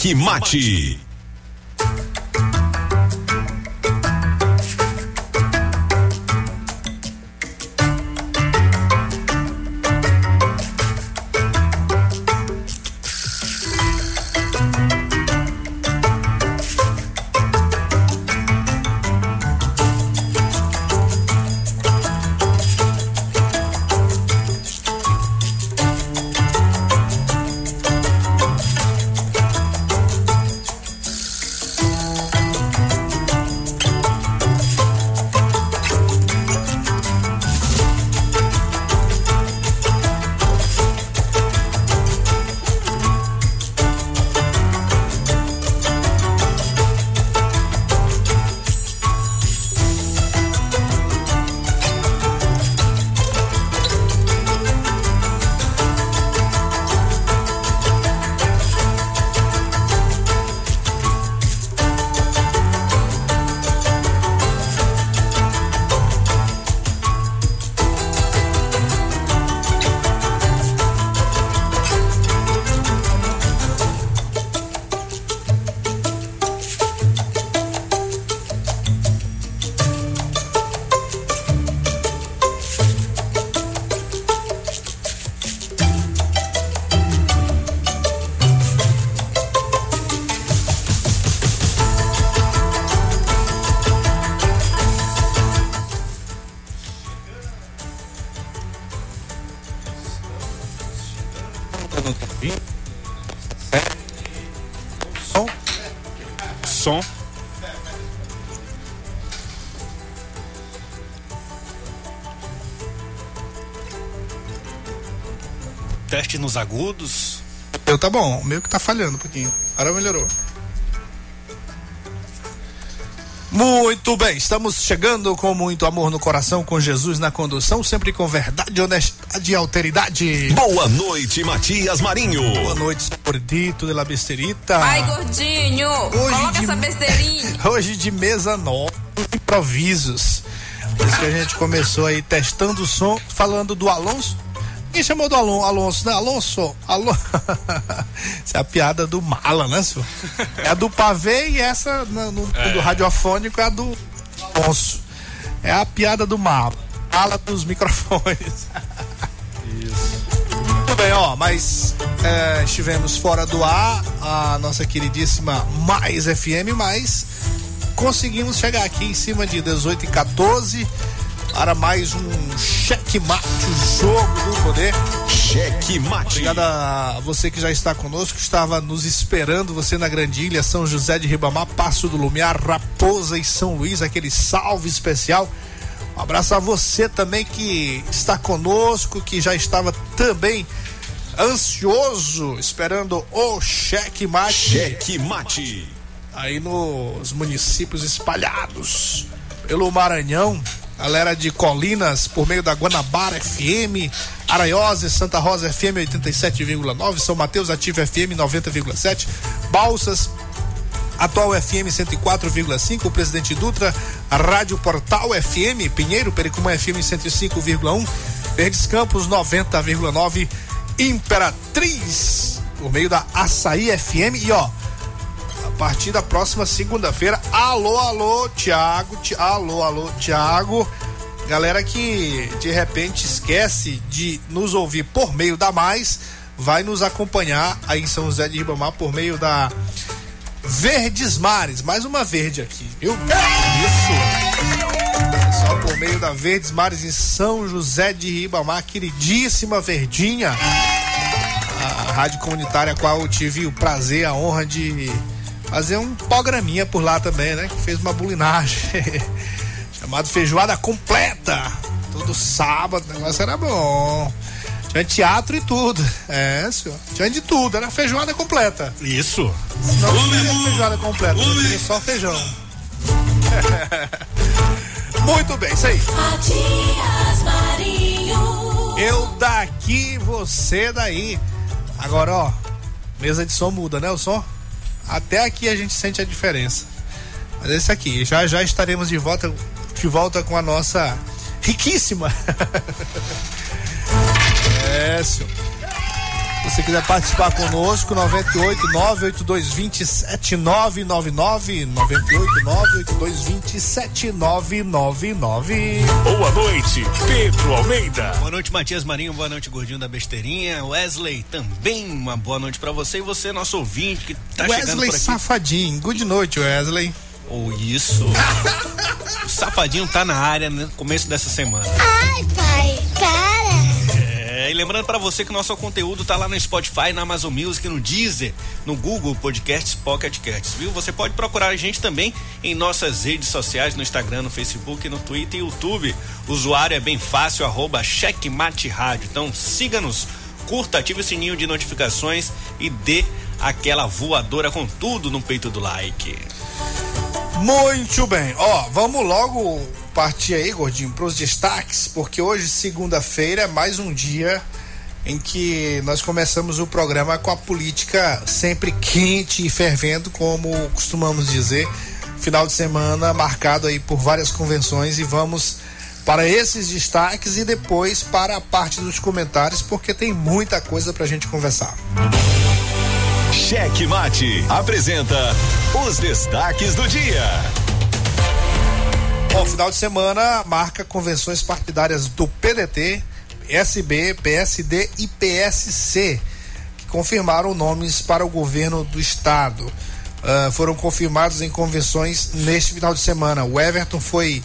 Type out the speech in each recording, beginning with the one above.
Cheque Mate. Nos agudos. Eu tá bom, meio que tá falhando um pouquinho. Agora melhorou. Muito bem, estamos chegando com muito amor no coração, com Jesus na condução, sempre com verdade, honestidade e alteridade. Boa noite, Matias Marinho. Boa noite, gordito de la besterita. Ai, gordinho, hoje coloca de, essa besteirinha. Hoje de mesa nova, improvisos. Por isso que a gente começou aí testando o som, falando do Alonso quem chamou do Alonso? Alonso, né? Alonso, Alonso. essa é a piada do mala, né, senhor? É a do pavê e essa no, no é. do radiofônico é a do Alonso. É a piada do mala. Mala dos microfones. Isso. bem, ó, mas é, estivemos fora do ar, a nossa queridíssima Mais FM, mas conseguimos chegar aqui em cima de 18 e 14 para mais um checkmate, o jogo do poder. Checkmate. Obrigado a você que já está conosco, estava nos esperando, você na Grandilha, São José de Ribamar, Passo do Lumiar, Raposa e São Luís, aquele salve especial. Um abraço a você também que está conosco, que já estava também ansioso, esperando o checkmate. Checkmate. Aí nos municípios espalhados pelo Maranhão, galera de Colinas, por meio da Guanabara FM, Araiose, Santa Rosa FM 87,9, São Mateus Ativo FM 90,7, Balsas, Atual FM 104,5, Presidente Dutra, Rádio Portal FM, Pinheiro, Pericumã FM 105,1, Verdes Campos 90,9, Imperatriz, por meio da Açaí FM e ó, a partir da próxima segunda-feira, alô, alô, Tiago, alô, alô, Tiago, galera que de repente esquece de nos ouvir por meio da Mais, vai nos acompanhar aí em São José de Ribamar por meio da Verdes Mares, mais uma verde aqui, viu? Isso. Só por meio da Verdes Mares em São José de Ribamar, queridíssima Verdinha a rádio comunitária a qual eu tive o prazer, a honra de fazer um programinha por lá também, né? Que fez uma bulinagem chamado Feijoada Completa. Todo sábado, o negócio era bom. Tinha teatro e tudo. É, senhor. Tinha de tudo, era feijoada completa. Isso. Não tinha feijoada completa, tinha só feijão. Muito bem, isso aí. Matias Marinho. Eu daqui, você daí. Agora, ó, mesa de som muda, né? O som? Até aqui a gente sente a diferença. Mas esse aqui, já já estaremos de volta, de volta com a nossa riquíssima. é, senhor. Se você quiser participar conosco, 98 982 27 999 98 982 27 999. Boa noite, Pedro Almeida. Boa noite, Matias Marinho. Boa noite, Gordinho da Besteirinha. Wesley, também uma boa noite para você e você, nosso ouvinte que tá chegando Wesley por aqui. Safadinho. Good noite, Wesley. Ou isso. o Safadinho tá na área no começo dessa semana. Ai, pai, para. Lembrando para você que nosso conteúdo tá lá no Spotify, na Amazon Music, no Deezer, no Google Podcasts, Pocket Casts, viu? Você pode procurar a gente também em nossas redes sociais, no Instagram, no Facebook, no Twitter e YouTube. O usuário é bem fácil, arroba Checkmate Rádio. Então siga-nos, curta, ative o sininho de notificações e dê aquela voadora com tudo no peito do like. Muito bem. Ó, vamos logo partir aí, gordinho, para os destaques, porque hoje, segunda-feira, é mais um dia em que nós começamos o programa com a política sempre quente e fervendo, como costumamos dizer. Final de semana marcado aí por várias convenções e vamos para esses destaques e depois para a parte dos comentários, porque tem muita coisa pra gente conversar. Cheque Mate apresenta os destaques do dia. Bom, final de semana marca convenções partidárias do PDT, PSB, PSD e PSC, que confirmaram nomes para o governo do estado. Ah, foram confirmados em convenções neste final de semana. O Everton foi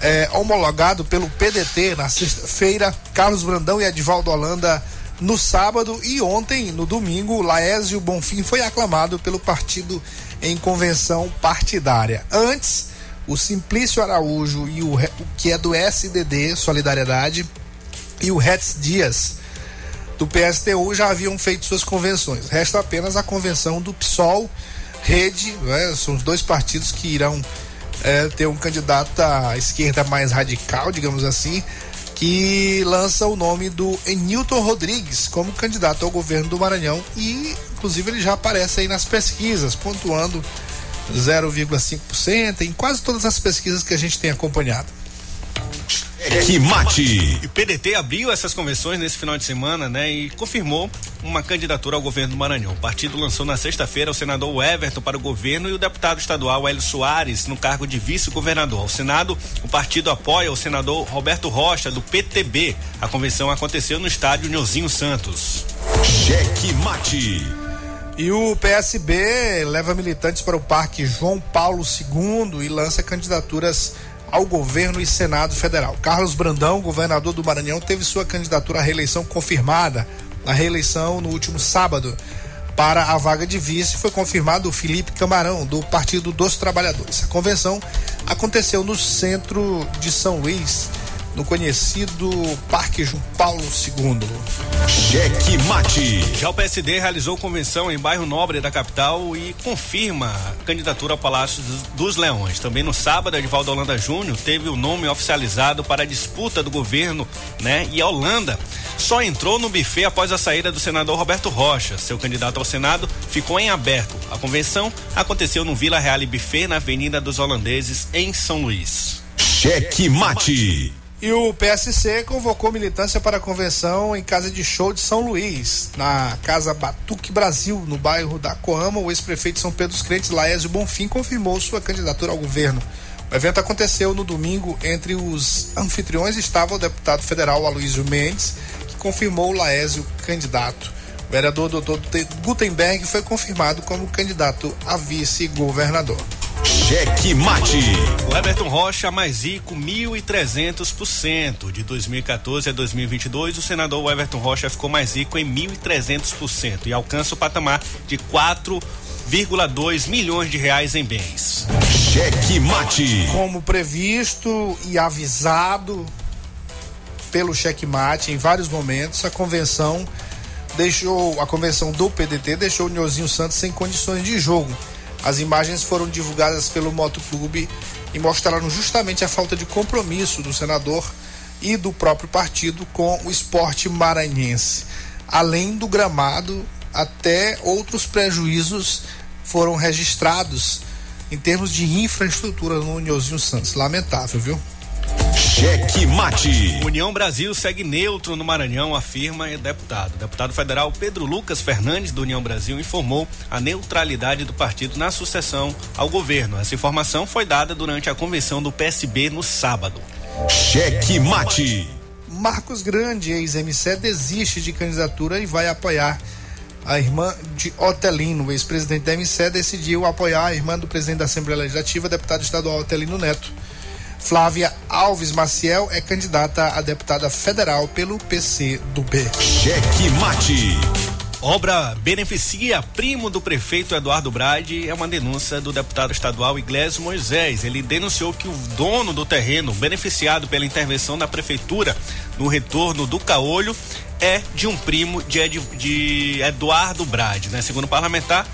eh, homologado pelo PDT na sexta-feira, Carlos Brandão e Edivaldo Holanda no sábado e ontem, no domingo, Laésio Bonfim foi aclamado pelo partido em convenção partidária. Antes, o Simplício Araújo e o, que é do SDD, Solidariedade, e o Retz Dias do PSTU já haviam feito suas convenções. Resta apenas a convenção do PSOL, Rede, né? são os dois partidos que irão eh, ter um candidato à esquerda mais radical, digamos assim, que lança o nome do Newton Rodrigues como candidato ao governo do Maranhão e, inclusive, ele já aparece aí nas pesquisas, pontuando 0,5% em quase todas as pesquisas que a gente tem acompanhado. Cheque Mate. E o PDT abriu essas convenções nesse final de semana, né? E confirmou uma candidatura ao governo do Maranhão. O partido lançou na sexta-feira o senador Everton para o governo e o deputado estadual Hélio Soares no cargo de vice-governador. Ao Senado, o partido apoia o senador Roberto Rocha, do PTB. A convenção aconteceu no estádio Nhozinho Santos. Cheque Mate. E o PSB leva militantes para o Parque João Paulo II e lança candidaturas ao governo e Senado Federal. Carlos Brandão, governador do Maranhão, teve sua candidatura à reeleição confirmada na reeleição no último sábado. Para a vaga de vice foi confirmado o Felipe Camarão, do Partido dos Trabalhadores. A convenção aconteceu no centro de São Luís, no conhecido Parque João Paulo II. Cheque Mate. Já o PSD realizou convenção em bairro Nobre da capital e confirma a candidatura ao Palácio dos Leões. Também no sábado, Edvaldo Holanda Júnior teve o nome oficializado para a disputa do governo, né? E a Holanda só entrou no buffet após a saída do senador Roberto Rocha. Seu candidato ao Senado ficou em aberto. A convenção aconteceu no Vila Real Buffet, na Avenida dos Holandeses, em São Luís. Cheque Mate. E o PSC convocou militância para a convenção em casa de show de São Luís, na Casa Batuque Brasil, no bairro da Coama. O ex-prefeito de São Pedro dos Crentes, Laésio Bonfim, confirmou sua candidatura ao governo. O evento aconteceu no domingo. Entre os anfitriões estava o deputado federal Aloysio Mendes, que confirmou o Laésio candidato. O vereador Dr. Gutenberg foi confirmado como candidato a vice-governador. Cheque Mate. O Everton Rocha mais rico 1.300%. De 2014 a 2022, o senador Everton Rocha ficou mais rico em 1.300% e alcança o patamar de 4,2 milhões de reais em bens. Cheque Mate. Como previsto e avisado pelo checkmate em vários momentos, a convenção deixou a convenção do PDT deixou o Nhozinho Santos sem condições de jogo. As imagens foram divulgadas pelo Motoclube e mostraram justamente a falta de compromisso do senador e do próprio partido com o esporte maranhense. Além do gramado, até outros prejuízos foram registrados em termos de infraestrutura no Nhozinho Santos. Lamentável, viu? Cheque Mate. União Brasil segue neutro no Maranhão, afirma o deputado. Deputado federal Pedro Lucas Fernandes, do União Brasil, informou a neutralidade do partido na sucessão ao governo. Essa informação foi dada durante a convenção do PSB no sábado. Cheque Mate. Marcos Grande, ex-MC, desiste de candidatura e vai apoiar a irmã de Otelino. O ex-presidente da MC decidiu apoiar a irmã do presidente da Assembleia Legislativa, deputado estadual Otelino Neto. Flávia Alves Maciel é candidata a deputada federal pelo PC do B. Cheque Mate. Obra beneficia primo do prefeito Eduardo Brade é uma denúncia do deputado estadual Iglesias Moisés. Ele denunciou que o dono do terreno beneficiado pela intervenção da prefeitura no retorno do caolho é de um primo de, Ed, de Eduardo Brade, né? Segundo o parlamentar,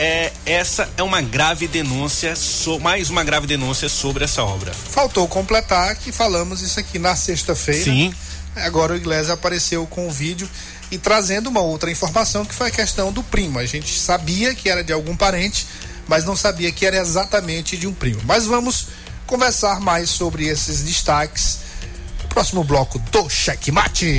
é, essa é uma grave denúncia, so, mais uma grave denúncia sobre essa obra. Faltou completar que falamos isso aqui na sexta-feira. Sim. Agora o Iglesias apareceu com o vídeo e trazendo uma outra informação que foi a questão do primo. A gente sabia que era de algum parente, mas não sabia que era exatamente de um primo. Mas vamos conversar mais sobre esses destaques no próximo bloco do Cheque Mate.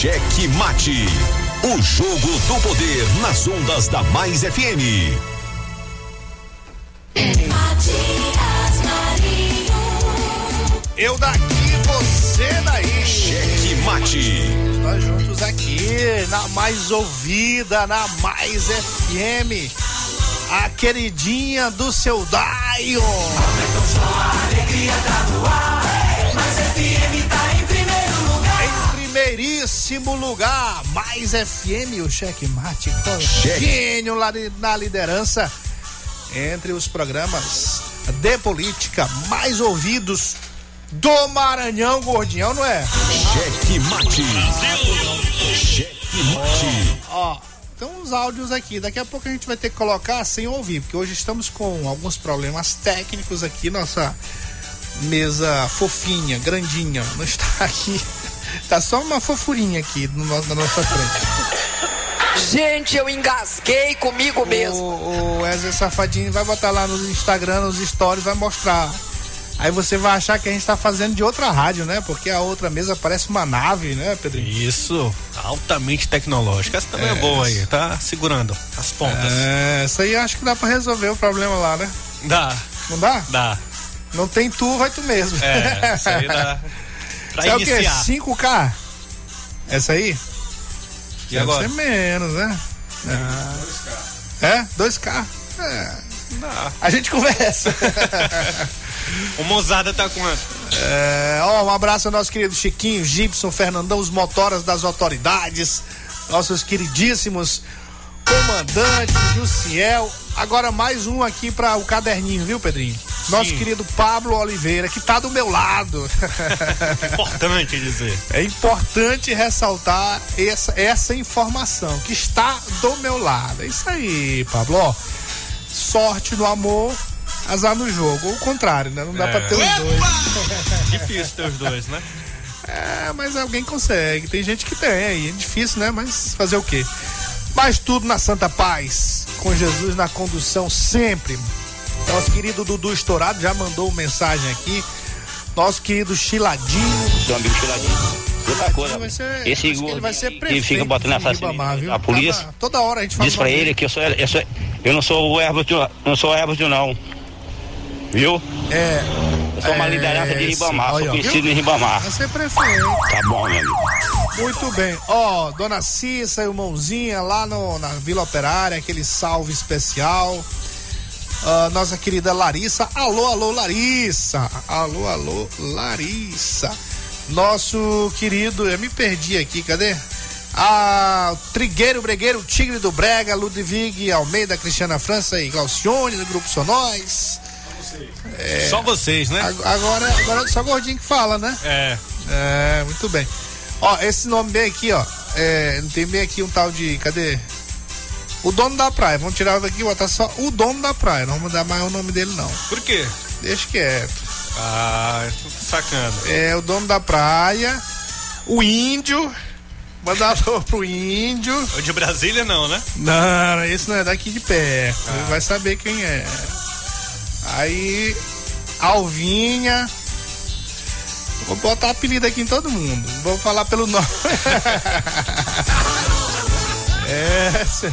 Cheque Mate. O jogo do poder nas ondas da Mais FM. Matias Marinho. Eu daqui, você daí. Cheque Mate. Nós juntos aqui, na mais ouvida, na mais FM. A queridinha do seu Daio. Em primeiríssimo lugar, mais FM, o Cheque Mate Contínuo lá na liderança entre os programas de política mais ouvidos do Maranhão Gordinhão, não é? Cheque Mate. Cheque Mate. Ó, tem uns áudios aqui. Daqui a pouco a gente vai ter que colocar sem ouvir, porque hoje estamos com alguns problemas técnicos aqui. Nossa mesa fofinha, grandinha, não está aqui. Tá só uma fofurinha aqui no nosso- na nossa frente. Gente, eu engasguei comigo mesmo. O, o Wesley Safadinho vai botar lá no Instagram, nos stories, vai mostrar. Aí você vai achar que a gente tá fazendo de outra rádio, né? Porque a outra mesa parece uma nave, né, Pedrinho? Isso, altamente tecnológica. Essa também é, boa aí, tá segurando as pontas. É, isso aí acho que dá pra resolver o problema lá, né? Dá, Não dá? dá. Não tem tu, vai tu mesmo. É, isso aí dá. Pra Isso é o iniciar. 5K? Essa aí? E Deve agora? ser menos, né? É, 2K. É. Dá. A gente conversa. O Mozada tá quanto? É, ó, um abraço ao nosso querido Chiquinho, Gibson, Fernandão, os motoras das autoridades, nossos queridíssimos comandantes, Jussiel. Agora mais um aqui para o caderninho, viu, Pedrinho? Nosso Sim. querido Pablo Oliveira, que tá do meu lado. Importante dizer. É importante ressaltar essa, essa informação, que está do meu lado. É isso aí, Pablo. Ó, sorte no amor, azar no jogo. Ou o contrário, né? Não dá É. pra ter os dois. Difícil ter os dois, né? É, mas alguém consegue. Tem gente que tem aí. É difícil, né? Mas fazer o quê? Mas tudo na Santa Paz. Com Jesus na condução sempre. Nosso querido Dudu Estourado já mandou mensagem aqui. Nosso querido Chiladinho. seu amigo Chiladinho. Outra coisa, Vai ser- esse acho que fica botando viu? a polícia, Tava- toda hora a gente fala diz pra ele que eu sou, eu sou eu não sou o árbitro, não sou árbitro não. Viu? É. Eu sou uma É, liderança de Ribamar, sou conhecido em Ribamar. Vai ser prefeito. Tá bom, meu amigo. Muito bem. Ó, Dona Cissa e o Mãozinha lá no, na Vila Operária, aquele salve especial. Ah, nossa querida Larissa. Alô, alô, Larissa. Alô, alô, Larissa. Nosso querido, eu me perdi aqui, cadê? Ah, Trigueiro, Bregueiro, Tigre do Brega, Ludwig Almeida, Cristiana França e Glaucione do Grupo Sonóis. Só vocês, né? Ag- Agora, agora é só gordinho que fala, né? É. É, muito bem. Ó, esse nome bem aqui, ó. É, tem bem aqui um tal de. Cadê? O dono da praia. Vamos tirar daqui e botar só o dono da praia. Não vamos dar mais o nome dele, não. Por quê? Deixa quieto. Ah, sacana. É o dono da praia. O índio. Mandar alô pro índio. O de Brasília não, né? Não, esse não é daqui de perto. Ele vai saber quem é. Aí. Alvinha. Vou botar apelido aqui em todo mundo. Vou falar pelo nome. é. cê-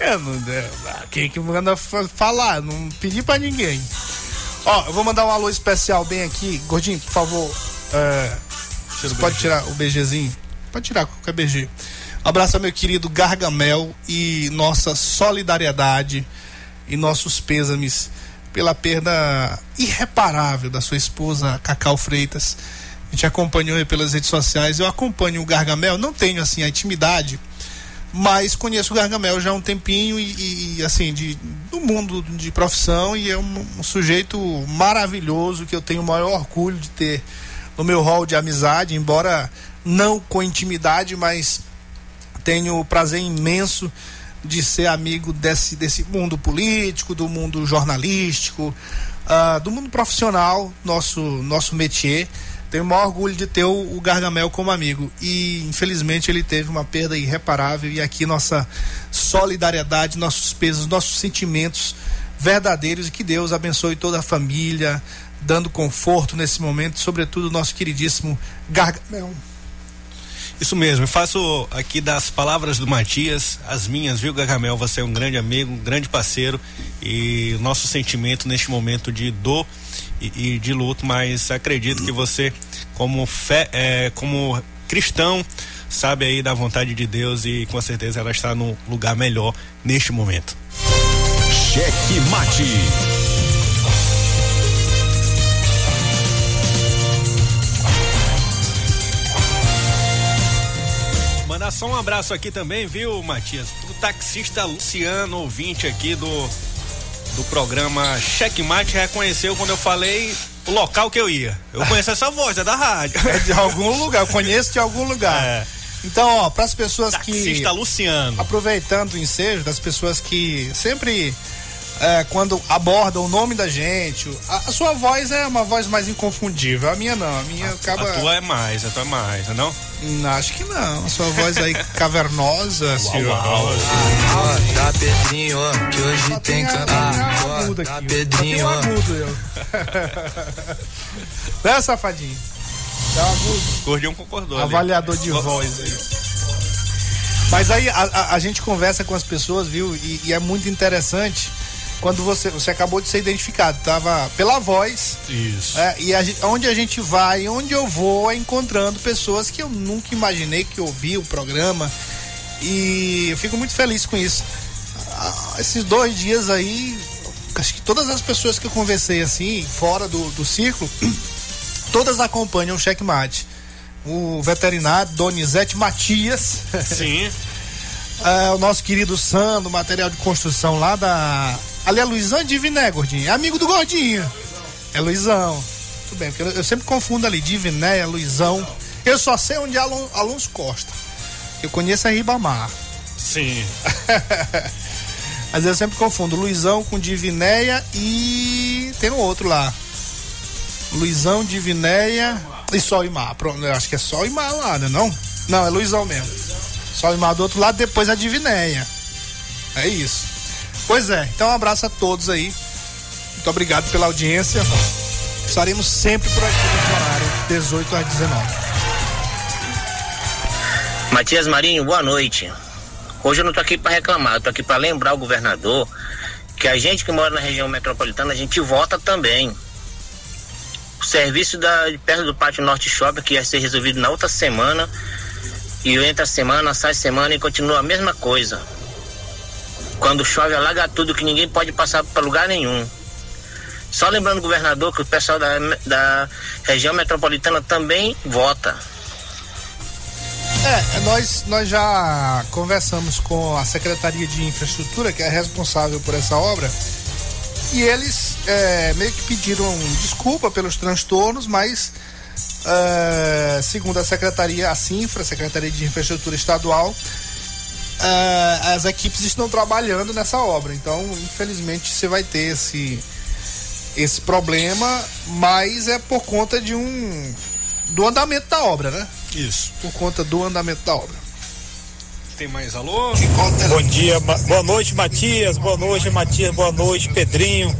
Eu não. Quem que manda fa- falar? Não pedi pra ninguém. Ó, eu vou mandar um alô especial bem aqui. Gordinho, por favor. É, você pode tirar o BGzinho? Pode tirar qualquer BG. Um abraço ao meu querido Gargamel e nossa solidariedade e nossos pêsames pela perda irreparável da sua esposa Cacau Freitas. A gente acompanhou pelas redes sociais. Eu acompanho o Gargamel, não tenho assim a intimidade, mas conheço o Gargamel já há um tempinho e, e, assim, de, do mundo de profissão e é um, um sujeito maravilhoso que eu tenho o maior orgulho de ter no meu hall de amizade, embora não com intimidade, mas tenho o prazer imenso de ser amigo desse, desse mundo político, do mundo jornalístico, ah, do mundo profissional, nosso, nosso métier. Tenho o maior orgulho de ter o, o Gargamel como amigo. E infelizmente ele teve uma perda irreparável. E aqui nossa solidariedade, nossos pesos, nossos sentimentos verdadeiros. E que Deus abençoe toda a família, dando conforto nesse momento, sobretudo nosso queridíssimo Gargamel. Isso mesmo, eu faço aqui das palavras do Matias, as minhas, viu, Gargamel? Você é um grande amigo, um grande parceiro e o nosso sentimento neste momento de dor e, e de luto, mas acredito que você, como fé, é, como cristão, sabe aí da vontade de Deus e com certeza ela está no lugar melhor neste momento. Cheque Mate. Mandar só um abraço aqui também, viu, Matias? Pro taxista Luciano, ouvinte aqui do, do programa Checkmate, reconheceu quando eu falei o local que eu ia. Eu conheço essa voz, é da rádio. É de algum lugar, eu conheço de algum lugar. É. Então, ó, para as pessoas que. Taxista Luciano. Aproveitando o ensejo das pessoas que sempre. É, quando abordam o nome da gente, a, a sua voz é uma voz mais inconfundível. A minha não, a minha acaba. A tua é mais, a tua é mais, não? Não, acho que não. A sua voz aí cavernosa, Ciro. Tá Pedrinho, ó, que hoje Só tem a- campeonato. a aguda Tá aqui. Pedrinho, Só tem um agudo, eu. né, safadinho? Um agudo. Gordinho concordou. ali. Avaliador de Go- voz aí. Mas aí a, a- a gente conversa com as pessoas, viu? E, e é muito interessante quando você, você acabou de ser identificado, tava pela voz. Isso. É, e a onde a gente vai, onde eu vou, é encontrando pessoas que eu nunca imaginei que ouviam o programa. E eu fico muito feliz com isso. Ah, esses dois dias aí, acho que todas as pessoas que eu conversei assim, fora do, do círculo, todas acompanham o checkmate. O veterinário Donizete Matias. Sim. É, o nosso querido Sandro, material de construção lá da. Ali é Luizão Diviné, gordinho. É amigo do gordinho. É Luizão. Tudo bem, porque eu, eu sempre confundo ali, Diviné, é Luizão. Eu só sei onde é Alon, Alonso Costa. Eu conheço a Ribamar. Sim. Mas eu sempre confundo Luizão com Divinéia e tem um outro lá. Luizão, Divinéia e Sol e Mar. Pronto, eu acho que é Sol e Mar lá, né? Não? Não, é Luizão mesmo. Sol e Mar do outro lado, depois a Divinéia. É isso. Pois é, então um abraço a todos aí. Muito obrigado pela audiência. Estaremos sempre por aqui nesse horário, 18 às 19. Matias Marinho, boa noite. Hoje eu não tô aqui para reclamar, eu tô aqui para lembrar o governador que a gente que mora na região metropolitana, a gente vota também. O serviço da, perto do Pátio Norte Shopping, que ia ser resolvido na outra semana, e entra semana, sai semana e continua a mesma coisa. Quando chove, alaga tudo, que ninguém pode passar para lugar nenhum. Só lembrando, governador, que o pessoal da, da região metropolitana também vota. É, nós, nós já conversamos com a Secretaria de Infraestrutura, que é responsável por essa obra, e eles é, meio que pediram desculpa pelos transtornos, mas é, segundo a Secretaria, a Sinfra, Secretaria de Infraestrutura Estadual, é, as equipes estão trabalhando nessa obra. Então, infelizmente, você vai ter esse, esse problema, mas é por conta de um do andamento da obra, né? Isso. Por conta do andamento da obra. Tem mais alô? Bom dia, boa noite, Matias. Boa noite, Matias. Boa noite, Pedrinho.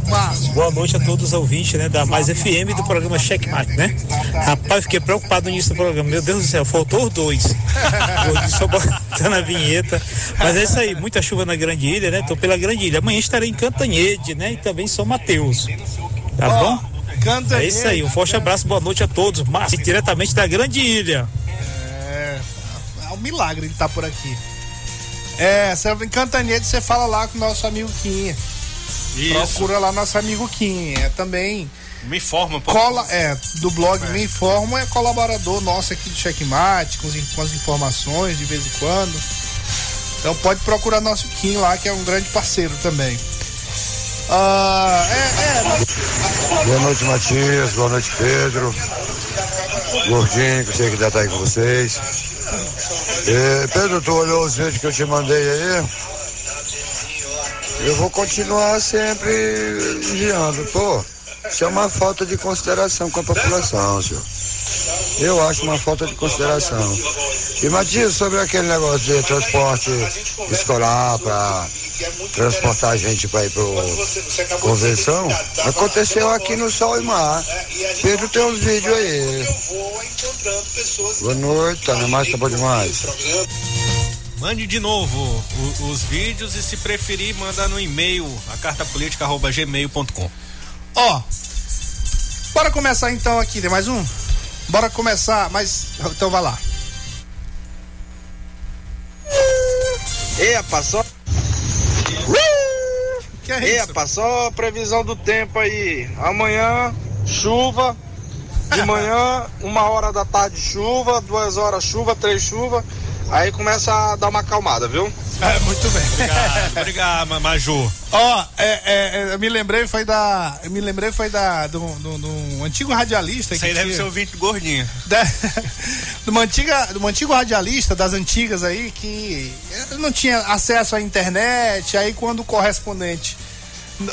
Boa noite a todos os ouvintes, né, da Mais FM do programa Checkmate, né? Rapaz, fiquei preocupado no início do programa. Meu Deus do céu, faltou os dois. Hoje só botando a vinheta. Mas é isso aí, muita chuva na Grande Ilha, né? Tô pela Grande Ilha. Amanhã estarei em Cantanhede, né? E também São Mateus. Tá bom? É isso aí, um forte abraço, boa noite a todos. Márcio, diretamente da Grande Ilha. É, é um milagre ele estar por aqui. É, você em Cantanhede, você fala lá com o nosso amigo Quinha. Isso. Procura lá nosso amigo Quinha. É também. Me informa, pô. Cola, é, do blog Me Informa, é colaborador nosso aqui do Checkmate, com, com as informações de vez em quando. Então pode procurar nosso Kim lá, que é um grande parceiro também. Ah, é, é, Boa noite, Matias. Boa noite, Pedro. Gordinho, que eu sei que já tá aí com vocês. Pedro, tu olhou os vídeos que eu te mandei aí? Eu vou continuar sempre enviando. Pô, isso é uma falta de consideração com a população, senhor. Eu acho uma falta de consideração. E Matias, sobre aquele negócio de transporte escolar para transportar a gente para ir pro convenção, aconteceu aqui no Sol e Mar. Pedro tem uns vídeos aí. Boa noite, tá na massa bom demais. Mande de novo o- os vídeos e se preferir, manda no e-mail a cartapolítica@gmail.com. Ó, bora começar então aqui, tem mais um? Bora começar, mas então vai lá. Ei, rapaz, só. Que é Ei, isso? rapaz, só a previsão do tempo aí. Amanhã, chuva. De manhã, uma hora da tarde, chuva. Duas horas, chuva. Três, chuva. Aí começa a dar uma acalmada, viu? É, muito bem. Obrigado, obrigado, Ma- Maju. Ó, é, é, é, eu me lembrei foi da, eu me lembrei foi da do, do, do um antigo radialista Isso que aí deve tinha- ser ouvinte gordinho. da, de uma antiga, de um antigo radialista das antigas aí que não tinha acesso à internet, aí quando o correspondente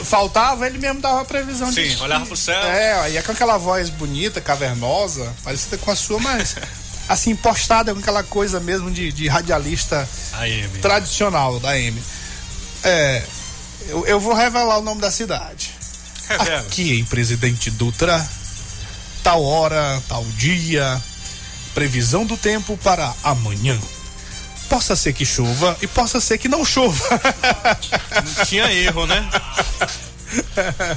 faltava, ele mesmo dava a previsão de Sim, olhava pro céu. É, aí é com aquela voz bonita, cavernosa, parecida com a sua, mas assim, postada com aquela coisa mesmo de, de radialista amigo. tradicional da M. É, eu, eu vou revelar o nome da cidade. Revela. Aqui em Presidente Dutra, tal hora, tal dia, previsão do tempo para amanhã. Possa ser que chova e possa ser que não chova. Não tinha erro, né?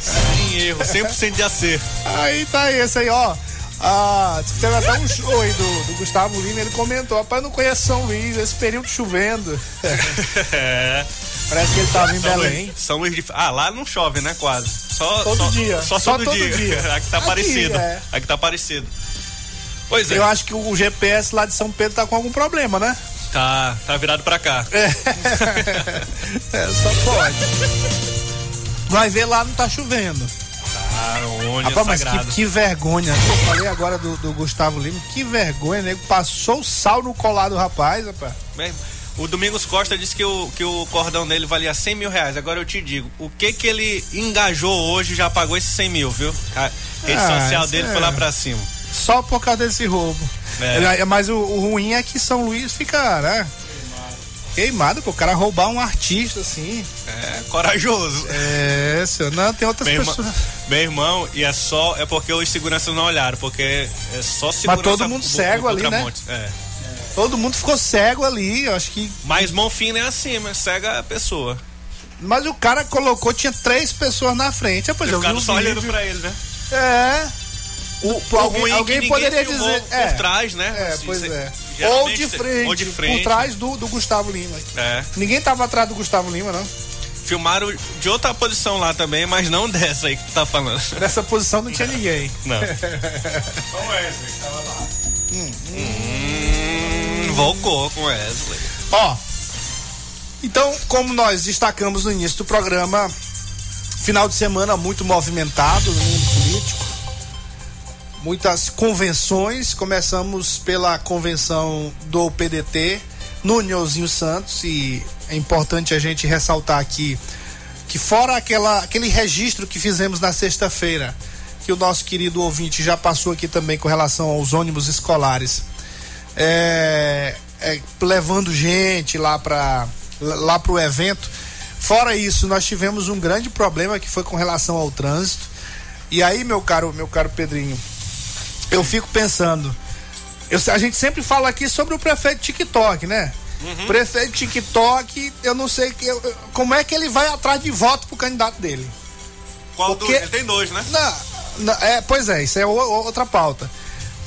Sem erro, 100% de acerto. Aí tá esse aí, ó. Ah, teve até um show aí do, do Gustavo Lima, ele comentou, rapaz, não conheço São Luís, esse período chovendo. É. Parece que ele tava em São Belém. Luís, São Luís de... Ah, lá não chove, né? Quase. Só, Todo só- dia. Só, Só todo, todo dia. dia. Aqui tá Aqui, parecido. é. Aqui tá parecido. Pois é. Eu acho que o GPS lá de São Pedro tá com algum problema, né? Tá, tá virado pra cá. É, só pode. Vai ver lá não tá chovendo. Tá, onde Rapaz, é mas que, que vergonha. Eu falei agora do, do Gustavo Lima, que vergonha, nego. Passou o sal no colar do rapaz, rapaz. Bem, O Domingos Costa disse que o, que o cordão dele valia 100 mil reais. Agora eu te digo, o que que ele engajou hoje já pagou esses 100 mil, viu? A rede Ah, social dele é. foi lá pra cima. Só por causa desse roubo. É. É, Mas o, o ruim é que São Luís fica, né? Queimado, pô, o cara roubar um artista assim. É, corajoso. É, senhor. Não, tem outras Meu irmão, pessoas. meu irmão, e é só. É porque os seguranças não olharam, porque é só segurança. todo mundo do- cego ali, né? É. Todo mundo ficou cego ali, eu acho que. Mas mão fina é assim, mas cega a pessoa. Mas o cara colocou, tinha três pessoas na frente. Rapaz, Eles eu vi ficaram o só olhando vídeo. pra ele, né? É. O, alguém alguém poderia dizer. por é, trás, né? É, Assim, pois é. Ou de, frente, ou de frente. por trás do, do Gustavo Lima. É. Ninguém tava atrás do Gustavo Lima, não. Filmaram de outra posição lá também, mas não dessa aí que tu tá falando. Nessa posição não tinha ninguém. Não. Só o Wesley que tava lá. Hum, volcou com Wesley. Ó, então, como nós destacamos no início do programa, final de semana muito movimentado no mundo político. Muitas convenções. Começamos pela convenção do PDT no Nhozinho Santos e é importante a gente ressaltar aqui que fora aquela, aquele registro que fizemos na sexta-feira, que o nosso querido ouvinte já passou aqui também com relação aos ônibus escolares, é, é, levando gente lá para lá pro evento. Fora isso, nós tivemos um grande problema que foi com relação ao trânsito. E aí, meu caro, meu caro Pedrinho, eu fico pensando, eu- a gente sempre fala aqui sobre o prefeito TikTok, né? Uhum. Prefeito TikTok, eu não sei que, eu- como é que ele vai atrás de voto pro candidato dele. Qual Porque- do... Ele tem dois, né? Não, é, pois é, isso é o- outra pauta.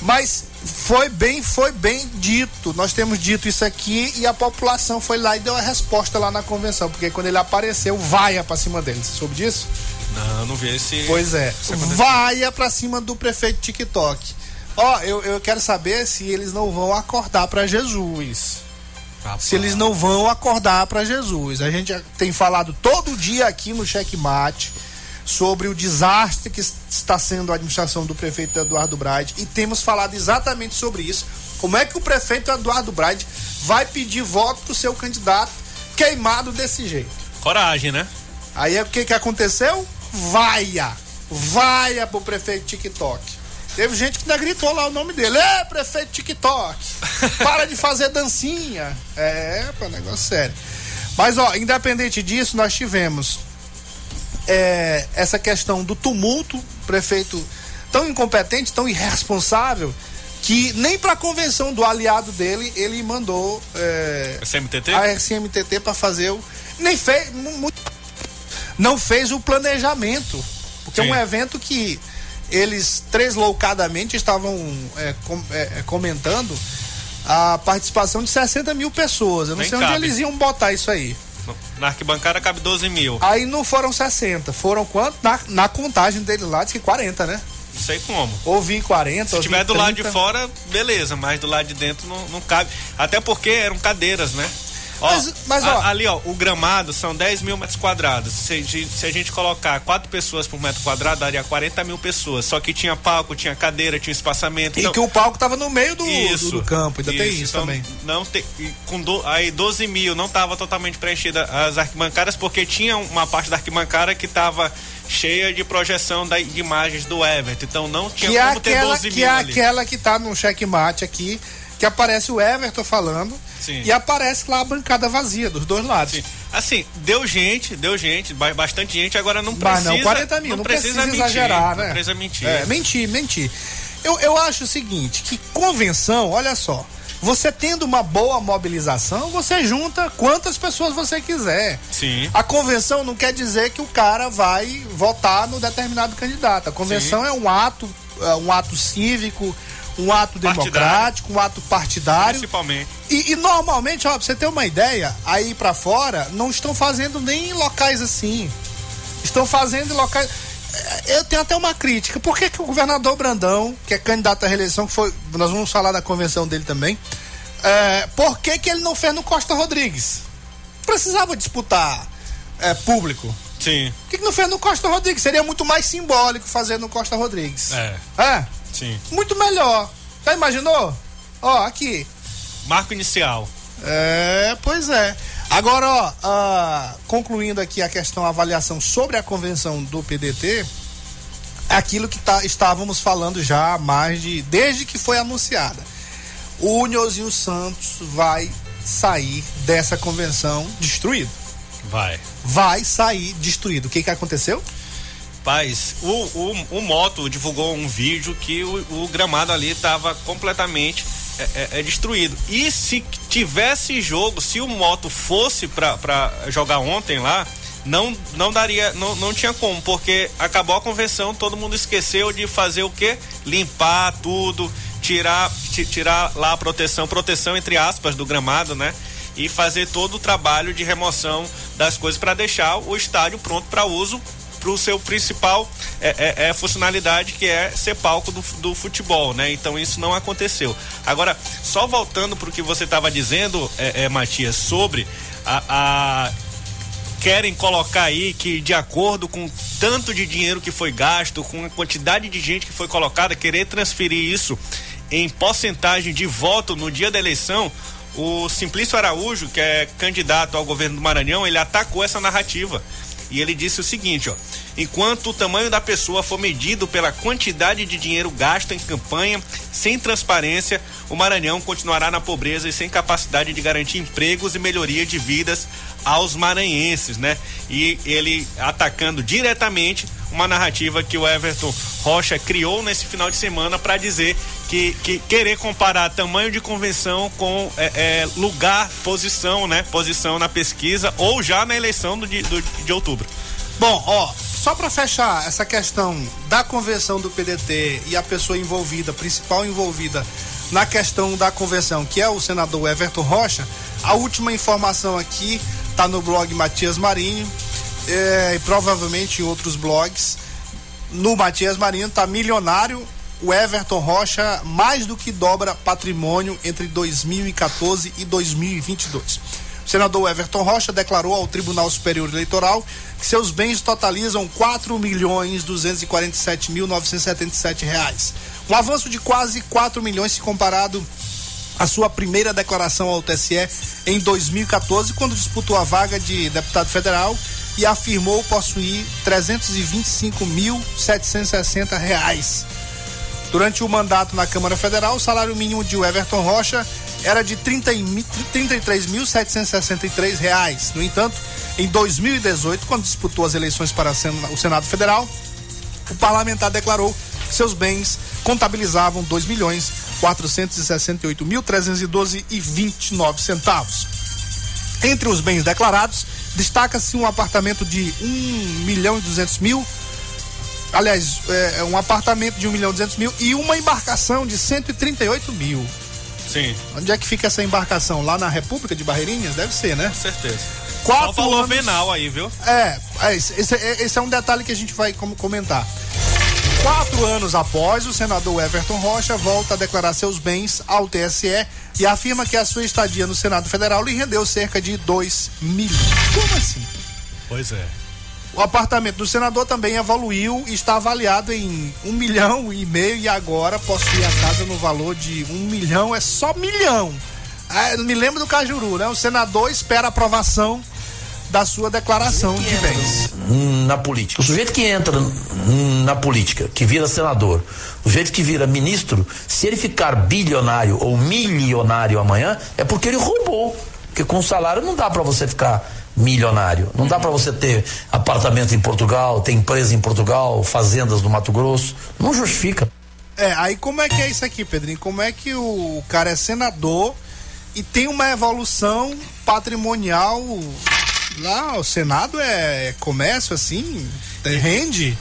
Mas foi bem, foi bem dito. Nós temos dito isso aqui e a população foi lá e deu a resposta lá na convenção, porque quando ele apareceu, vaia pra cima dele. Você soube disso? Não, não vi esse. Pois é, vaia pra cima do prefeito TikTok. Ó, eu, eu quero saber se eles não vão acordar pra Jesus. Se eles não vão acordar pra Jesus. A gente tem falado todo dia aqui no Checkmate sobre o desastre que está sendo a administração do prefeito Eduardo Braide e temos falado exatamente sobre isso. Como é que o prefeito Eduardo Braide vai pedir voto pro seu candidato queimado desse jeito? Coragem, né? Aí o que que aconteceu? Vaia! Vaia pro prefeito TikTok. Teve gente que ainda gritou lá o nome dele. É, prefeito TikTok! Para de fazer dancinha! É, pô, negócio sério. Mas, ó, independente disso, nós tivemos é, essa questão do tumulto, prefeito tão incompetente, tão irresponsável, que nem para a convenção do aliado dele ele mandou é, a SMTT para fazer o nem fez mu- não fez o planejamento porque é um Sim. evento que eles tresloucadamente estavam é, com- é, é, comentando a participação de 60 mil pessoas eu não Nem sei onde cabe. eles iam botar isso aí Na arquibancada cabe 12 mil. aí não foram 60 foram quanto na, na contagem dele lá diz que 40 né Não sei como. ouvi 40 Se ouvi tiver do lado de 30. fora, beleza, mas do lado de dentro não, não cabe. Até porque eram cadeiras, né? Ó, Mas- mas, ó- a- ali, ó, o gramado são 10 mil metros quadrados. Se, a gente- se a gente colocar quatro pessoas por metro quadrado, daria 40 mil pessoas. Só que tinha palco, tinha cadeira, tinha espaçamento. E então- que o palco tava no meio do, Isso, do, do campo, ainda tem isso então também. Não tem, com do, aí 12 mil não estava totalmente preenchida as arquibancadas porque tinha uma parte da arquibancada que estava cheia de projeção da, de imagens do Everton. Então não tinha Que é, como ter aquela, 12 que mil é ali. aquela que tá no checkmate aqui, que aparece o Everton falando Sim. e aparece lá a bancada vazia dos dois lados. Assim, deu gente, deu gente, ba- bastante gente, agora não Mas precisa. não, 40 mil, não, precisa, mentir, exagerar, né? Não precisa mentir. É, mentir, mentir. Eu, eu acho o seguinte, que convenção, olha só, você tendo uma boa mobilização, você junta quantas pessoas você quiser. Sim. A convenção não quer dizer que o cara vai votar no determinado candidato. A convenção Sim. é um ato, é um ato cívico, um ato democrático, um ato partidário. Principalmente. E, e normalmente, ó, pra você ter uma ideia, aí pra fora não estão fazendo nem em locais assim. Estão fazendo em locais. É, Eu tenho até uma crítica. Por que, que o governador Brandão, que é candidato à reeleição, que foi. Nós vamos falar da convenção dele também. É, por que, que ele não fez no Costa Rodrigues? Precisava disputar é, público. Sim. Por que, que não fez no Costa Rodrigues? Seria muito mais simbólico fazer no Costa Rodrigues. É. É? Sim. Muito melhor. Já imaginou? Ó, aqui. Marco inicial. É, pois é. Agora, ó, ah, concluindo aqui a questão, a avaliação sobre a convenção do PDT, aquilo que tá, estávamos falando já mais de. desde que foi anunciada. O Nhozinho Santos vai sair dessa convenção destruído. Vai. Vai sair destruído. O que, que aconteceu? Paz, o, o, o Moto divulgou um vídeo que o, o gramado ali estava completamente é, é, é destruído. E se tivesse jogo, se o Moto fosse para jogar ontem lá, não, não daria, não, não tinha como, porque acabou a convenção, todo mundo esqueceu de fazer o quê? Limpar tudo, tirar, ti- tirar lá a proteção, proteção entre aspas do gramado, né? E fazer todo o trabalho de remoção das coisas para deixar o estádio pronto para uso para o seu principal é, é- é funcionalidade que é ser palco do, do futebol, né? Então isso não aconteceu. Agora, só voltando para o que você estava dizendo, é, é, Matias, sobre a, a- querem colocar aí que de acordo com tanto de dinheiro que foi gasto, com a quantidade de gente que foi colocada, querer transferir isso em porcentagem de voto no dia da eleição, o Simplício Araújo, que é candidato ao governo do Maranhão, ele atacou essa narrativa. E ele disse o seguinte, ó: enquanto o tamanho da pessoa for medido pela quantidade de dinheiro gasto em campanha, sem transparência, o Maranhão continuará na pobreza e sem capacidade de garantir empregos e melhoria de vidas aos maranhenses, né? E ele atacando diretamente uma narrativa que o Everton Rocha criou nesse final de semana para dizer que, que querer comparar tamanho de convenção com é, é, lugar, posição, né? Posição na pesquisa ou já na eleição do, do- de outubro. Bom, ó, só para fechar essa questão da convenção do PDT e a pessoa envolvida, principal envolvida na questão da convenção, que é o senador Everton Rocha, a última informação aqui tá no blog Matias Marinho é, e provavelmente em outros blogs. No Matias Marinho tá milionário. O Everton Rocha mais do que dobra patrimônio entre 2014 e 2022. O senador Everton Rocha declarou ao Tribunal Superior Eleitoral que seus bens totalizam 4 milhões 247 mil 977 reais. Um avanço de quase 4 milhões se comparado à sua primeira declaração ao TSE em 2014, quando disputou a vaga de deputado federal e afirmou possuir 325.760 reais. Durante o mandato na Câmara Federal, o salário mínimo de Everton Rocha era de 30 mi- 33.763 reais. No entanto, em 2018, quando disputou as eleições para a o Senado Federal, o parlamentar declarou seus bens contabilizavam 2 milhões 468 mil 312 e 29 centavos. Entre os bens declarados, destaca-se um apartamento de 1 milhão e 200 mil, aliás, é, um apartamento de 1 milhão e 200 mil e uma embarcação de 138 mil. Sim. Onde é que fica essa embarcação? Lá na República de Barreirinhas? Deve ser, né? Com certeza. Quatro Só valor anos- venal aí, viu? É, é, esse, esse é- esse é um detalhe que a gente vai com- comentar. Quatro anos após, o senador Everton Rocha volta a declarar seus bens ao TSE e afirma que a sua estadia no Senado Federal lhe rendeu cerca de 2 milhões. Como assim? Pois é. O apartamento do senador também evoluiu e está avaliado em um milhão e meio e agora possui a casa no valor de um milhão, é só milhão. Ah, me lembro do Cajuru, né? O senador espera a aprovação da sua declaração de bens. Hum, na política. O sujeito que entra hum, na política, que vira senador, o sujeito que vira ministro, se ele ficar bilionário ou milionário amanhã, é porque ele roubou. Porque com salário não dá para você ficar milionário. Não dá para você ter apartamento em Portugal, ter empresa em Portugal, fazendas no Mato Grosso. Não justifica. É, aí como é que é isso aqui, Pedrinho? Como é que o cara é senador e tem uma evolução patrimonial lá, o Senado é comércio assim, é, rende?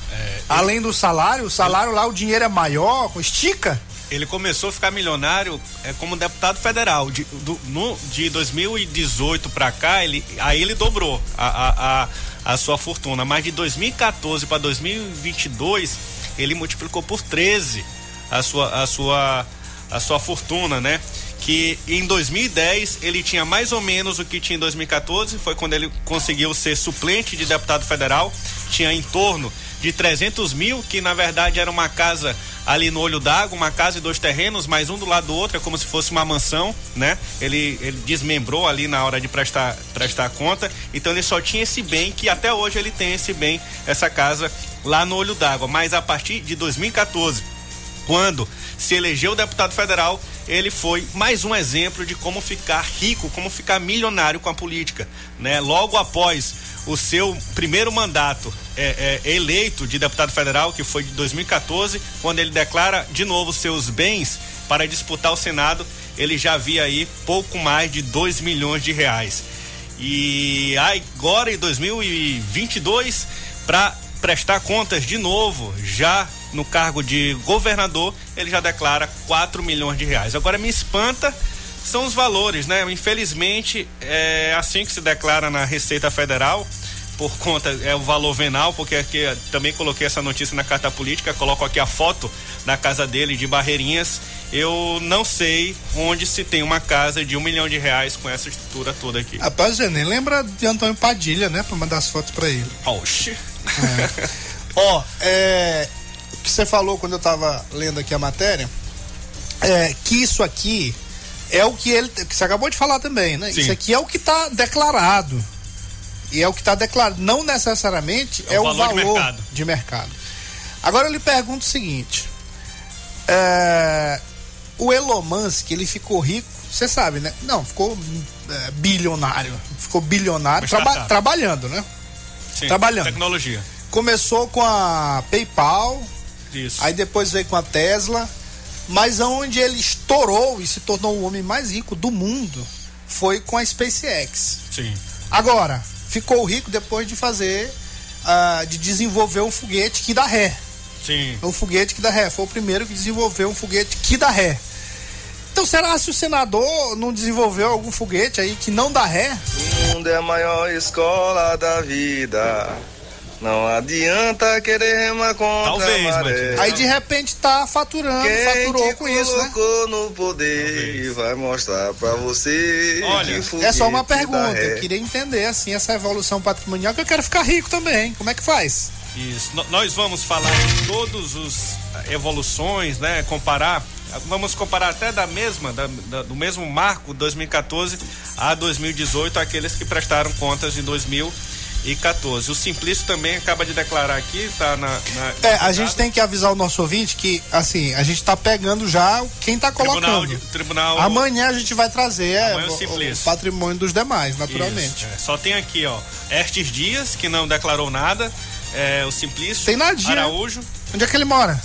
Além do salário, o salário lá, o dinheiro é maior, estica? Ele começou a ficar milionário é, como deputado federal. De, do- no- de 2018 pra cá, ele, aí ele dobrou a, a, a, a sua fortuna. Mas de 2014 para 2022, ele multiplicou por 13 a sua, a sua, a sua fortuna, né? Que em 2010 ele tinha mais ou menos o que tinha em 2014, foi quando ele conseguiu ser suplente de deputado federal. Tinha em torno de 300 mil, que na verdade era uma casa ali no olho d'água, uma casa e dois terrenos, mas um do lado do outro, é como se fosse uma mansão, né? Ele, ele desmembrou ali na hora de prestar, prestar conta, então ele só tinha esse bem, que até hoje ele tem esse bem, essa casa lá no olho d'água, mas a partir de 2014, quando se elegeu deputado federal, ele foi mais um exemplo de como ficar rico, como ficar milionário com a política, né? Logo após o seu primeiro mandato é, é, eleito de deputado federal, que foi de 2014, quando ele declara de novo seus bens para disputar o Senado, ele já havia aí pouco mais de 2 milhões de reais. E agora em 2022, para prestar contas de novo, já no cargo de governador, ele já declara 4 milhões de reais. Agora me espanta são os valores, né? Infelizmente, é assim que se declara na Receita Federal, por conta, é o valor venal, porque aqui também coloquei essa notícia na carta política, coloco aqui a foto da casa dele de Barreirinhas. Eu não sei onde se tem uma casa de um milhão de reais com essa estrutura toda aqui. Rapaz, você nem lembra de Antônio Padilha, né? Pra mandar as fotos pra ele. Oxi. Ó, é, o que você falou quando eu tava lendo aqui a matéria, é que isso aqui é o que ele, que você acabou de falar também, né? Sim. Isso aqui é o que tá declarado. E é o que tá declarado, não necessariamente é, o valor, de mercado. de mercado. Agora eu lhe pergunto o seguinte, é, o Elon Musk, ele ficou rico, você sabe, né? Não, ficou é, bilionário, ficou bilionário, traba- trabalhando, né? Sim, Trabalhando. Tecnologia. Começou com a PayPal, Isso. aí depois veio com a Tesla, mas aonde ele estourou e se tornou o homem mais rico do mundo foi com a SpaceX. Sim. Agora, ficou rico depois de fazer, ah, de desenvolver um foguete que dá ré. Sim. Um foguete que dá ré. Foi o primeiro que desenvolveu um foguete que dá ré. Então será se o senador não desenvolveu algum foguete aí que não dá ré? O mundo é a maior escola da vida. Não adianta querer remar contra Talvez, a maré. Aí de repente tá faturando, Quem faturou te com isso, né? colocou no poder e vai mostrar pra você Olha, que É só uma pergunta. Eu queria entender assim essa evolução patrimonial que eu quero ficar rico também. Como é que faz? Isso. No- nós vamos falar de todos os eh, evoluções, né? Comparar, vamos comparar até da mesma, da- da- do mesmo marco 2014 a 2018, aqueles que prestaram contas de 2014. O Simplício também acaba de declarar aqui, tá na. na- É, a gente tem que avisar o nosso ouvinte que, assim, a gente tá pegando já quem tá Tribunal, colocando. de- tribunal Amanhã a gente vai trazer é, Amanhã o o, patrimônio dos demais, naturalmente. Isso, é. Só tem aqui, ó, Estes Dias, que não declarou nada, é, o Simplício, Tem nadinha. Araújo, Onde é que ele mora?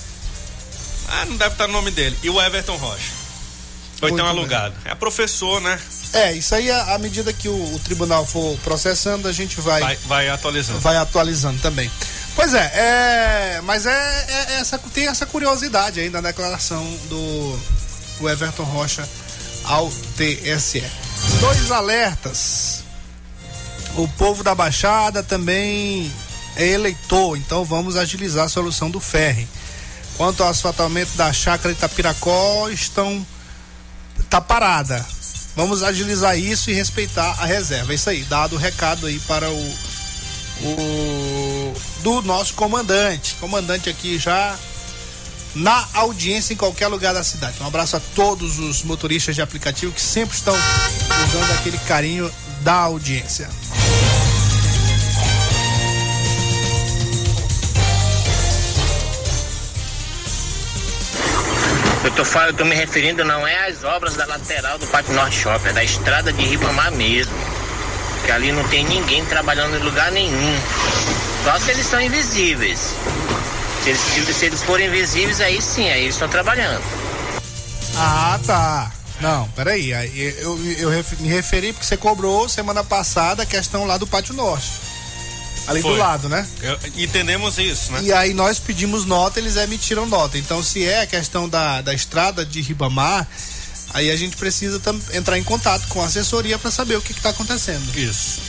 Ah, não deve estar no nome dele. E o Everton Rocha. Foi Muito então bem. alugado. É professor, né? É, isso aí, à medida que o, o tribunal for processando, a gente vai, Vai, vai atualizando. vai atualizando também. Pois é, é mas é, é- é essa, tem essa curiosidade aí na declaração do, do Everton Rocha ao TSE. Dois alertas. O povo da Baixada também é eleitor, então vamos agilizar a solução do ferry. Quanto ao asfaltamento da chácara Itapiracó, estão tá parada. Vamos agilizar isso e respeitar a reserva. É isso aí, dado o recado aí para o, o do nosso comandante. Comandante aqui já na audiência em qualquer lugar da cidade. Um abraço a todos os motoristas de aplicativo que sempre estão usando aquele carinho da audiência. Eu tô, falando, eu tô me referindo não é às obras da lateral do Pátio Norte Shopping, é da estrada de Ribamar mesmo. Que ali não tem ninguém trabalhando em lugar nenhum. Só se eles são invisíveis. Se eles, se- eles forem invisíveis, aí sim, aí eles estão trabalhando. Ah, tá. Não, peraí. aí Eu, eu ref- me referi porque você cobrou semana passada a questão lá do Pátio Norte. Ali Foi. do lado, né? Eu- entendemos isso, né? E aí nós pedimos nota, eles emitiram nota. Então, se é a questão da, da estrada de Ribamar, aí a gente precisa tam- entrar em contato com a assessoria para saber o que está acontecendo. Isso.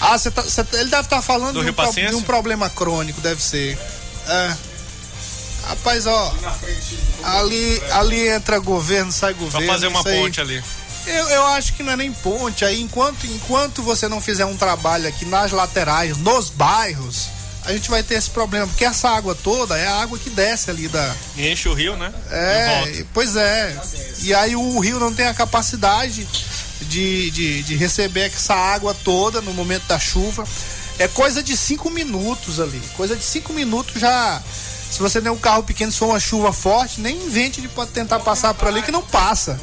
Ah, você tá, cê tá- ele deve estar falando Do de um, pro- de um problema crônico, deve ser. É. Rapaz, ó. Ali, ali entra governo, sai Pra governo. fazer uma ponte ali. Eu, eu acho que não é nem ponte. Aí, enquanto, enquanto você não fizer um trabalho aqui nas laterais, nos bairros, a gente vai ter esse problema. Porque essa água toda é a água que desce ali da. E enche o rio, né? É, pois é. E aí o rio não tem a capacidade de, de, de receber essa água toda no momento da chuva. É coisa de cinco minutos ali. Coisa de cinco minutos já. Se você tem um carro pequeno, se for uma chuva forte, nem invente de pode tentar passar por ali que não passa.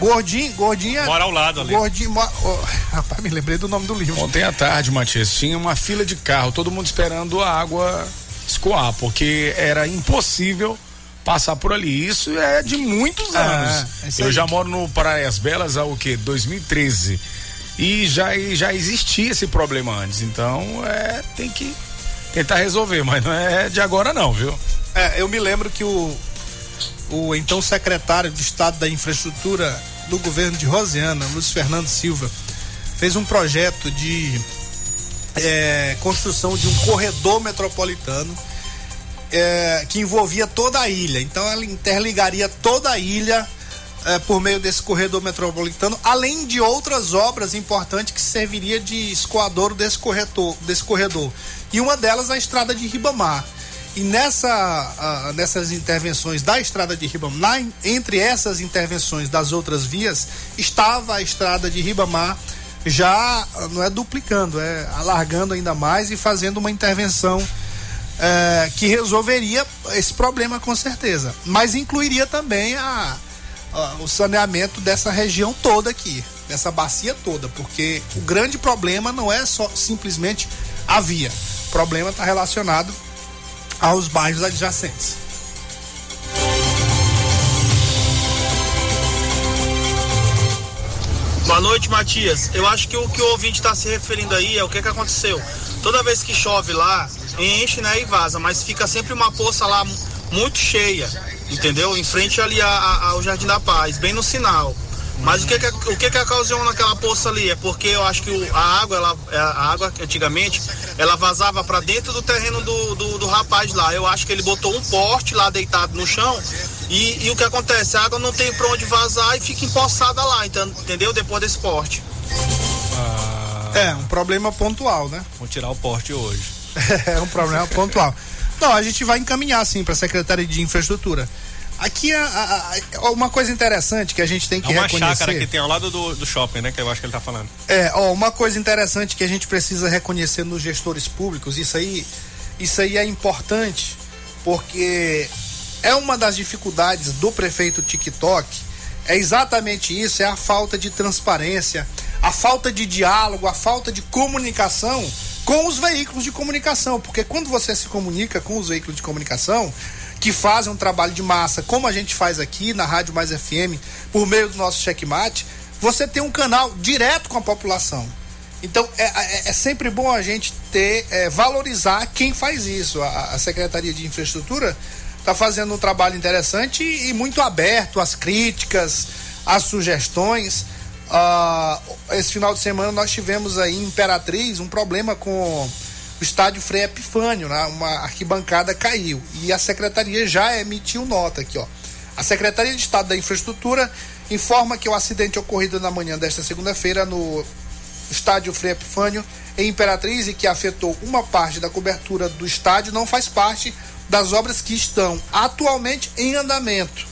Gordinho, gordinho. é- Mora ao lado ali. Gordinho. mo- ó, rapaz, me lembrei do nome do livro. Ontem à tarde, Matias, tinha uma fila de carro, todo mundo esperando a água escoar, porque era impossível passar por ali. Isso é de muitos Ah, anos. é Eu já moro no Praias Belas há o quê? 2013. E já, já existia esse problema antes. Então, é, tem que tentar resolver, mas não é de agora não, viu? É, eu me lembro que o, o então secretário de Estado da Infraestrutura do governo de Rosiana, Luiz Fernando Silva, fez um projeto de é, construção de um corredor metropolitano é, que envolvia toda a ilha. Então ela interligaria toda a ilha é, por meio desse corredor metropolitano, além de outras obras importantes que serviria de escoadouro desse corredor, desse corredor. E uma delas a estrada de Ribamar. E nessa, ah, nessas intervenções da estrada de Ribamar, entre essas intervenções das outras vias, estava a estrada de Ribamar já não é duplicando, é alargando ainda mais e fazendo uma intervenção eh, que resolveria esse problema com certeza. Mas incluiria também a, a- o saneamento dessa região toda aqui, dessa bacia toda, porque o grande problema não é só simplesmente a via. O problema está relacionado aos bairros adjacentes. Boa noite, Matias. Eu acho que o que o ouvinte está se referindo aí é o que, que aconteceu. Toda vez que chove lá, enche né, e vaza, mas fica sempre uma poça lá mu- muito cheia, entendeu? Em frente ali a- a- ao Jardim da Paz, bem no sinal. Mas o que que, o que que ocasiona aquela poça ali? É porque eu acho que o- a água, ela, a água antigamente, ela vazava para dentro do terreno do, do, do rapaz lá. Eu acho que ele botou um porte lá deitado no chão e, e o que acontece? A água não tem para onde vazar e fica empoçada lá, então, entendeu? Depois desse porte. É, um problema pontual, né? Vou tirar o porte hoje. é um problema pontual. Não, a gente vai encaminhar sim para a Secretaria de Infraestrutura. Aqui a- uma coisa interessante que a gente tem que É uma reconhecer. chácara que tem ao lado do, do shopping, né? Que eu acho que ele tá falando. É, ó, uma coisa interessante que a gente precisa reconhecer nos gestores públicos, isso aí, isso aí é importante, porque é uma das dificuldades do prefeito TikTok, é exatamente isso, é a falta de transparência, a falta de diálogo, a falta de comunicação com os veículos de comunicação, porque quando você se comunica com os veículos de comunicação, que fazem um trabalho de massa, como a gente faz aqui na Rádio Mais FM, por meio do nosso checkmate, você tem um canal direto com a população. Então é, é, é sempre bom a gente ter, é, valorizar quem faz isso. A, a Secretaria de Infraestrutura está fazendo um trabalho interessante e, e muito aberto às críticas, às sugestões. Ah, esse final de semana nós tivemos aí em Imperatriz um problema com estádio Frei Epifânio, né? uma arquibancada caiu e a secretaria já emitiu nota aqui, ó. A Secretaria de Estado da Infraestrutura informa que o acidente ocorrido na manhã desta segunda-feira no estádio Frei Epifânio em Imperatriz e que afetou uma parte da cobertura do estádio não faz parte das obras que estão atualmente em andamento.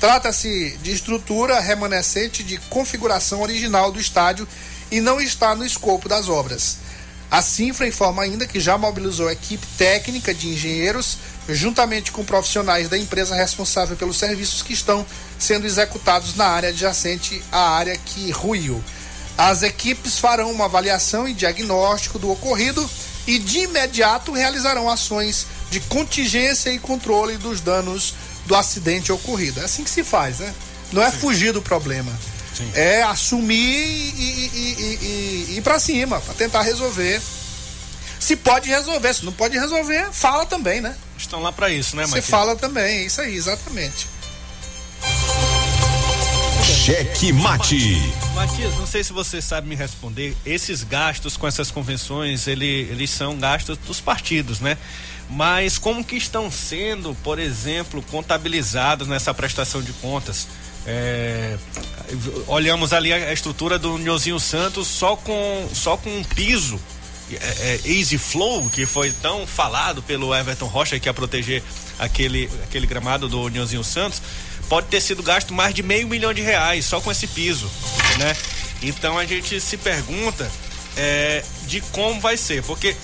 Trata-se de estrutura remanescente de configuração original do estádio e não está no escopo das obras. A Cinfra informa ainda que já mobilizou a equipe técnica de engenheiros, juntamente com profissionais da empresa responsável pelos serviços que estão sendo executados na área adjacente à área que ruiu. As equipes farão uma avaliação e diagnóstico do ocorrido e de imediato realizarão ações de contingência e controle dos danos do acidente ocorrido. É assim que se faz, né? Não é fugir do problema. Sim. É assumir e, e, e, e ir para cima, para tentar resolver. Se pode resolver, se não pode resolver, fala também, né? Estão lá para isso, né, Você fala também, é isso aí, exatamente. Cheque mate. Matias, não sei se você sabe me responder. Esses gastos com essas convenções, ele, eles são gastos dos partidos, né? Mas como que estão sendo, por exemplo, contabilizados nessa prestação de contas? É, olhamos ali a, estrutura do Nhozinho Santos só com só com um piso é, é, Easy Flow que foi tão falado pelo Everton Rocha que ia proteger aquele aquele gramado do Nhozinho Santos pode ter sido gasto mais de meio milhão de reais só com esse piso, né? Então a gente se pergunta é, de como vai ser, porque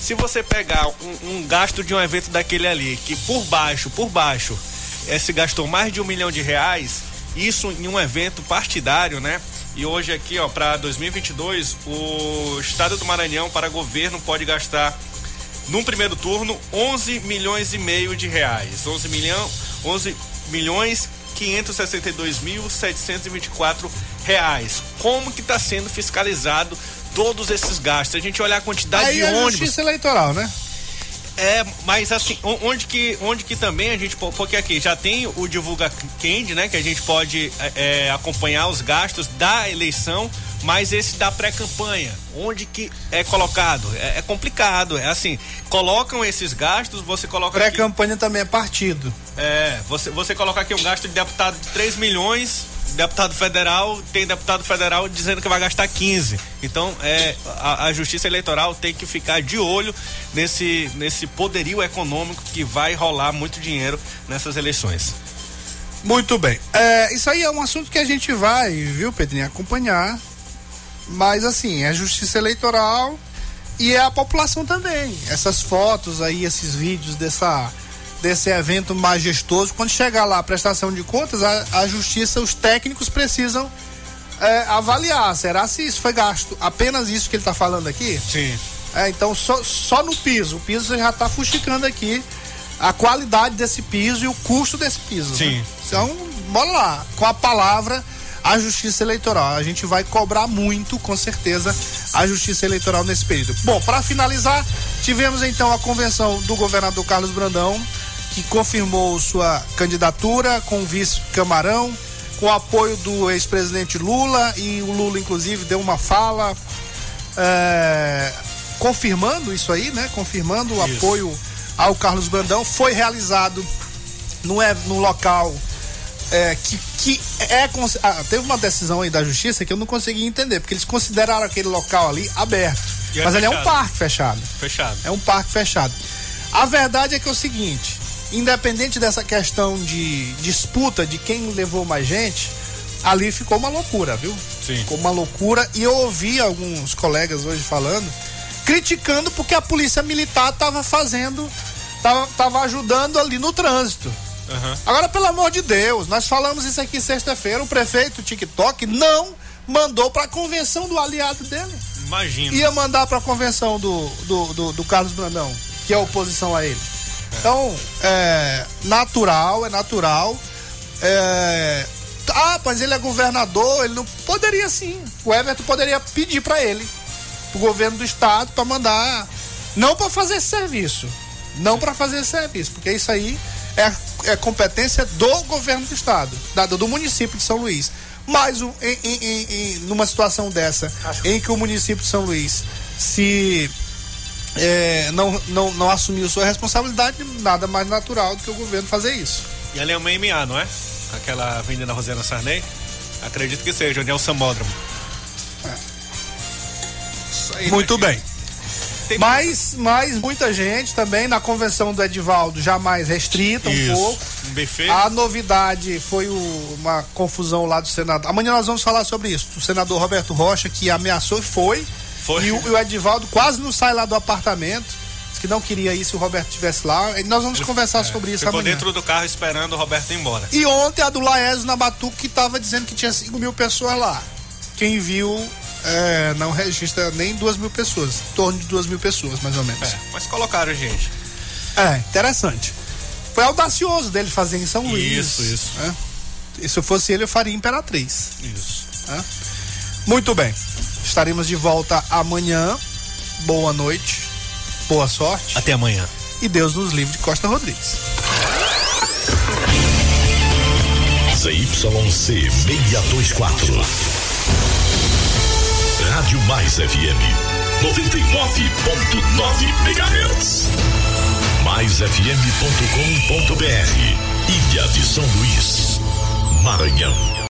se você pegar um, um, gasto de um evento daquele ali, que por baixo, por baixo, é, se gastou mais de um milhão de reais, isso em um evento partidário, né? E hoje aqui, ó, para 2022, o Estado do Maranhão para governo pode gastar num primeiro turno 11 milhões e meio de reais. 11 milhão, 11 milhões 562.724 reais. Como que está sendo fiscalizado todos esses gastos? A gente olhar a quantidade Aí de é ônibus. Justiça eleitoral, né? É, mas assim, onde que, onde que também a gente, porque aqui já tem o Divulga Candy, né, que a gente pode é, é, acompanhar os gastos da eleição, mas esse da pré-campanha, onde que é colocado? É, é, complicado, é assim, colocam esses gastos, você coloca Pré-campanha também é partido. É, você, você coloca aqui um gasto de deputado de 3 milhões, deputado federal, tem deputado federal dizendo que vai gastar 15. Então, é, a, a, Justiça Eleitoral tem que ficar de olho nesse, nesse poderio econômico que vai rolar muito dinheiro nessas eleições. Muito bem. É, isso aí é um assunto que a gente vai, viu, Pedrinho, acompanhar. Mas, assim, é Justiça Eleitoral e é a população também. Essas fotos aí, esses vídeos dessa desse evento majestoso. Quando chegar lá a prestação de contas, a, a justiça, os técnicos precisam é, avaliar. Será se isso foi gasto? Apenas isso que ele está falando aqui? Sim. É, então, só, só no piso. O piso já está fuxicando aqui a qualidade desse piso e o custo desse piso. Sim. Né? Então, bora lá. Com a palavra a justiça eleitoral. A gente vai cobrar muito, com certeza, a justiça eleitoral nesse período. Bom, para finalizar, tivemos então a convenção do governador Carlos Brandão que confirmou sua candidatura com o vice Camarão, com apoio do ex-presidente Lula, e o Lula, inclusive, deu uma fala é, confirmando isso aí, né? Confirmando o apoio ao Carlos Brandão. Foi realizado no, no local é, que, que é. Ah, teve uma decisão aí da justiça que eu não consegui entender, porque eles consideraram aquele local ali aberto. É mas ele é um parque fechado. Fechado. É um parque fechado. A verdade é que é o seguinte: independente dessa questão de disputa de quem levou mais gente, ali ficou uma loucura, viu? Sim. Ficou uma loucura. E eu ouvi alguns colegas hoje falando, criticando porque a polícia militar estava fazendo, tava, tava ajudando ali no trânsito. Uhum. Agora, pelo amor de Deus, nós falamos isso aqui sexta-feira, o prefeito TikTok não mandou para a convenção do aliado dele. Imagina. Ia mandar para a convenção do, do, do, do Carlos Brandão, que é oposição a ele. Então, é natural, é natural. É, ah, mas ele é governador, ele não poderia sim. O Everton poderia pedir para ele, pro governo do estado, para mandar, não para fazer esse serviço, não para fazer esse serviço, porque isso aí é, é competência do governo do estado, da, do município de São Luís. Mas um, em, em, em, numa situação dessa, em que o município de São Luís se é, não, não, não assumiu sua responsabilidade, nada mais natural do que o governo fazer isso. E ali é uma MMA, não é? Aquela avenida Rosana Sarney? Acredito que seja, onde é o Samódromo. É. Muito bem. Mas, mas muita gente também na convenção do Edivaldo já mais restrita um Isso. pouco. Um buffet. A novidade foi o- uma confusão lá do Senado. Amanhã nós vamos falar sobre isso. O senador Roberto Rocha que ameaçou e foi. Foi. E o, e o Edivaldo quase não sai lá do apartamento. Que não queria ir se o Roberto estivesse lá. Nós vamos conversar sobre isso é, Ficou amanhã. dentro do carro esperando o Roberto ir embora. E ontem a do Laésio na Batuque que estava dizendo que tinha 5 mil pessoas lá. Quem viu é, não registra nem 2 mil pessoas. Em torno de 2 mil pessoas, mais ou menos. É, mas colocaram, gente. É, interessante. Foi audacioso dele fazer em São Luís. Isso, isso. né? E se eu fosse ele, eu faria Imperatriz. Isso. né? Muito bem. Estaremos de volta amanhã. Boa noite. Boa sorte. Até amanhã. E Deus nos livre de Costa Rodrigues. ZYC 624. Rádio Mais FM 99.9 MHz. MaisFM.com.br. Ilha de São Luís, Maranhão.